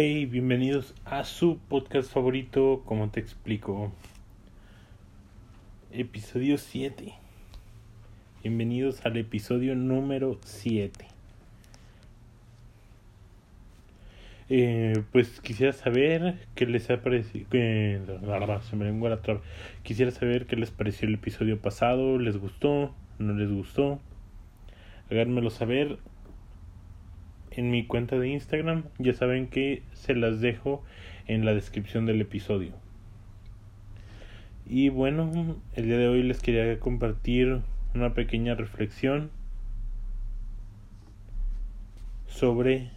Hey, bienvenidos a su podcast favorito, como te explico. Episodio 7. Bienvenidos al episodio número 7. Eh, pues quisiera saber qué les ha parecido. La. Quisiera saber qué les pareció el episodio pasado. ¿Les gustó? ¿No les gustó? Háganmelo saber en mi cuenta de Instagram. Ya saben que se las dejo en la descripción del episodio. Y bueno, el día de hoy les quería compartir una pequeña reflexión sobre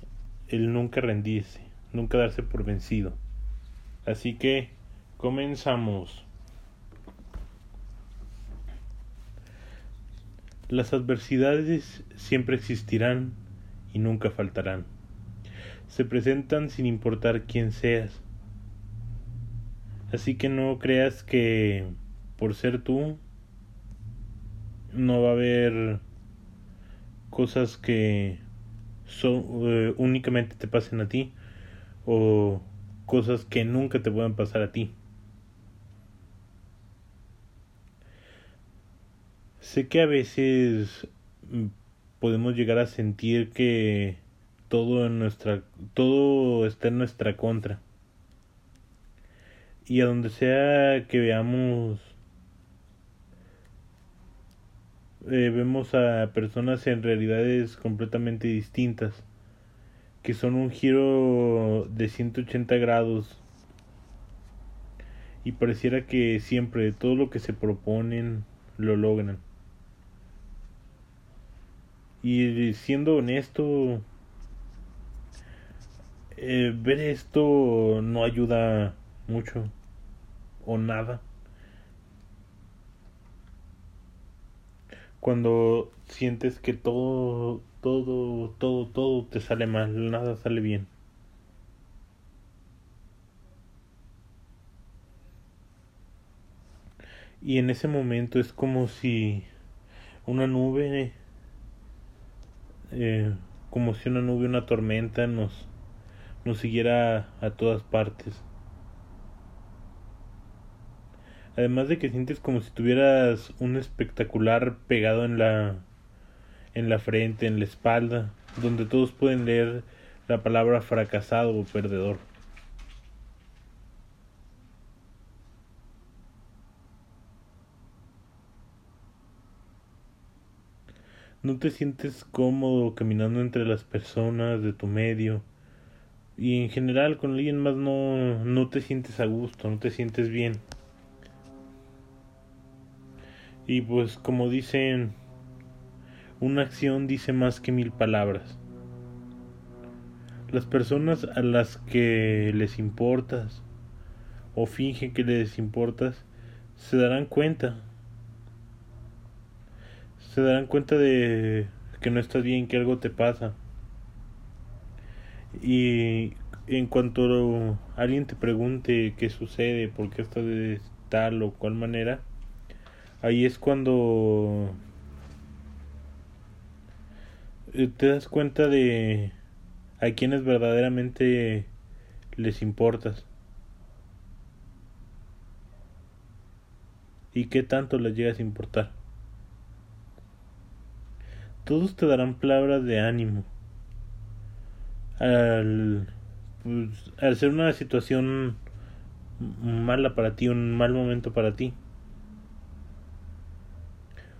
el nunca rendirse, nunca darse por vencido. Así que comenzamos. Las adversidades siempre existirán y nunca faltarán. Se presentan sin importar quién seas. Así que no creas que por ser tú no va a haber cosas que son, eh, únicamente te pasen a ti o cosas que nunca te puedan pasar a ti. Sé que a veces podemos llegar a sentir que todo en nuestra todo está en nuestra contra. Y a donde sea que veamos eh, vemos a personas en realidades completamente distintas que son un giro de 180 grados. Y pareciera que siempre todo lo que se proponen lo logran y siendo honesto, eh, ver esto no ayuda mucho o nada. Cuando sientes que todo, todo, todo, todo te sale mal, nada sale bien. Y en ese momento es como si una nube eh, como si una nube, una tormenta nos, nos siguiera a todas partes. Además de que sientes como si tuvieras un espectacular pegado en la en la frente, en la espalda, donde todos pueden leer la palabra fracasado o perdedor. No te sientes cómodo caminando entre las personas de tu medio y en general con alguien más no, no te sientes a gusto, no te sientes bien. Y pues como dicen, una acción dice más que mil palabras. Las personas a las que les importas o fingen que les importas se darán cuenta se darán cuenta de que no estás bien, que algo te pasa. Y en cuanto alguien te pregunte qué sucede, por qué estás de tal o cual manera, ahí es cuando eh, te das cuenta de a quienes verdaderamente les importas. Y qué tanto les llegas a importar todos te darán palabras de ánimo. Al, pues, al ser una situación mala para ti, un mal momento para ti.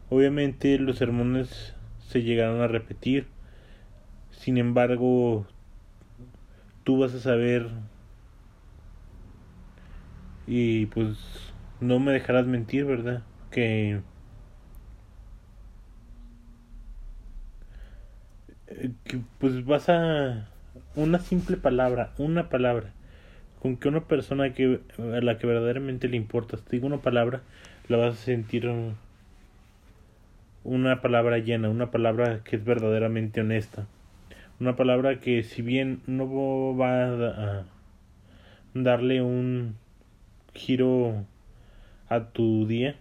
Obviamente los sermones se llegarán a repetir. Sin embargo, tú vas a saber y pues no me dejarás mentir, ¿verdad? Que que pues vas a una simple palabra, una palabra, con que una persona que a la que verdaderamente le importas te diga una palabra, la vas a sentir una palabra llena, una palabra que es verdaderamente honesta, una palabra que si bien no va a darle un giro a tu día,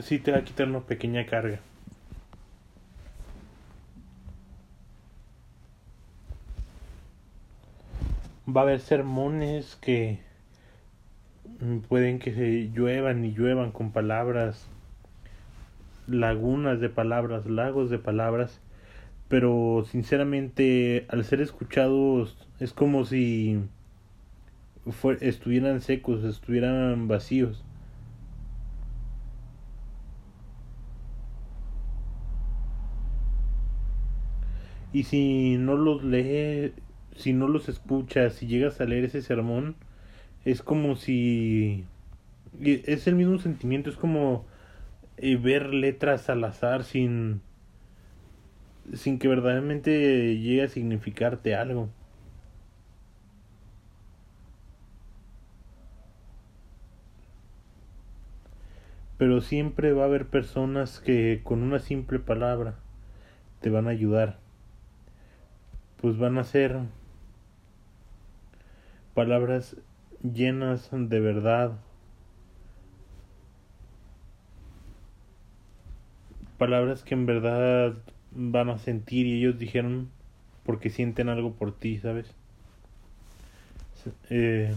sí te va a quitar una pequeña carga. Va a haber sermones que pueden que se lluevan y lluevan con palabras, lagunas de palabras, lagos de palabras, pero sinceramente al ser escuchados es como si estuvieran secos, estuvieran vacíos. Y si no los lees, si no los escuchas, si llegas a leer ese sermón, es como si es el mismo sentimiento, es como eh, ver letras al azar sin sin que verdaderamente llegue a significarte algo. Pero siempre va a haber personas que con una simple palabra te van a ayudar. Pues van a ser palabras llenas de verdad. Palabras que en verdad van a sentir y ellos dijeron porque sienten algo por ti, ¿sabes? Eh,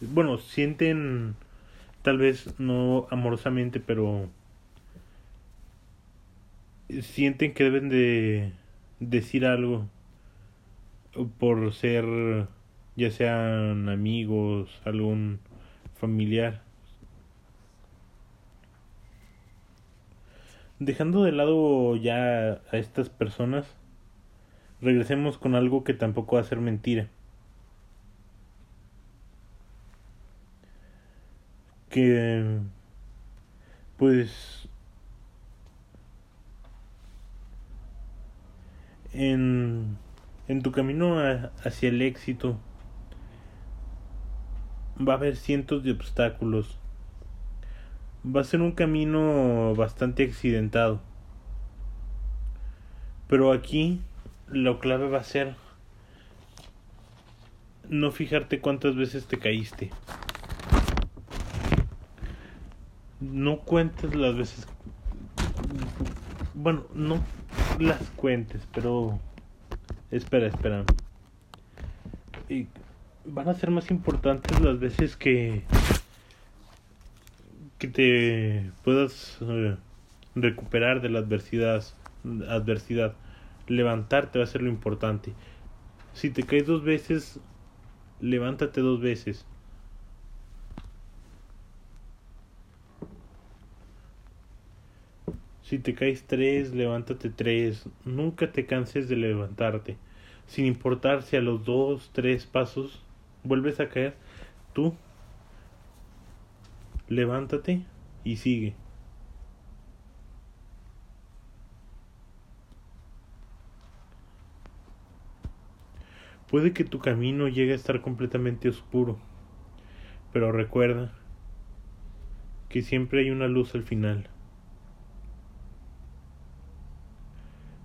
bueno, sienten tal vez no amorosamente, pero sienten que deben de decir algo por ser ya sean amigos, algún familiar. Dejando de lado ya a estas personas, regresemos con algo que tampoco va a ser mentira. Que pues en, en tu camino hacia el éxito va a haber cientos de obstáculos. Va a ser un camino bastante accidentado. Pero aquí lo clave va a ser no fijarte cuántas veces te caíste. No cuentes las veces. Bueno, no las cuentes, pero. Espera, espera. Van a ser más importantes las veces que que te puedas eh, recuperar de la adversidad adversidad. Levantarte va a ser lo importante. Si te caes dos veces levántate dos veces. Si te caes tres levántate tres. Nunca te canses de levantarte. Sin importar si a los dos tres pasos vuelves a caer, tú levántate y sigue. Puede que tu camino llegue a estar completamente oscuro, pero recuerda que siempre hay una luz al final.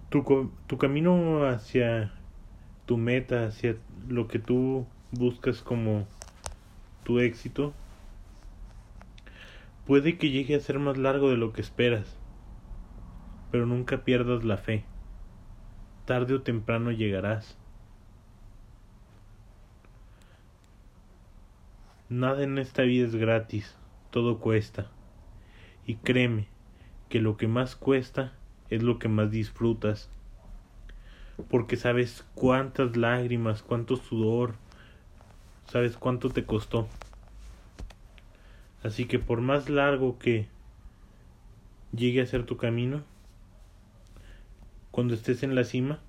Tu, tu camino hacia tu meta, hacia lo que tú buscas como tu éxito, puede que llegue a ser más largo de lo que esperas, pero nunca pierdas la fe. Tarde o temprano llegarás. Nada en esta vida es gratis, todo cuesta. Y créeme que lo que más cuesta es lo que más disfrutas. Porque sabes cuántas lágrimas, cuánto sudor, sabes cuánto te costó. Así que por más largo que llegue a ser tu camino, cuando estés en la cima,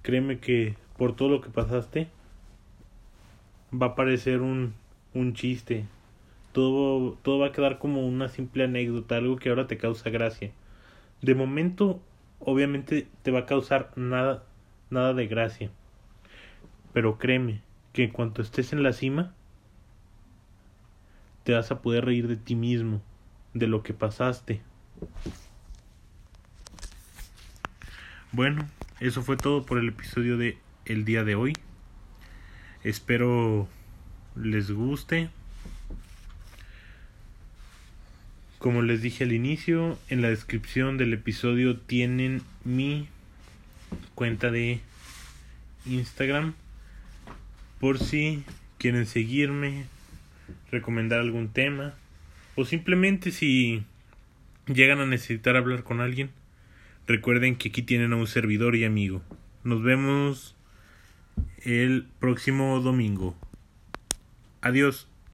créeme que por todo lo que pasaste, va a parecer un, un chiste. Todo, todo va a quedar como una simple anécdota, algo que ahora te causa gracia. De momento, obviamente te va a causar nada, nada de gracia. Pero créeme, que en cuanto estés en la cima, te vas a poder reír de ti mismo, de lo que pasaste. Bueno, eso fue todo por el episodio de el día de hoy. Espero les guste. Como les dije al inicio, en la descripción del episodio tienen mi cuenta de Instagram por si quieren seguirme, recomendar algún tema o simplemente si llegan a necesitar hablar con alguien, recuerden que aquí tienen a un servidor y amigo. Nos vemos el próximo domingo. Adiós.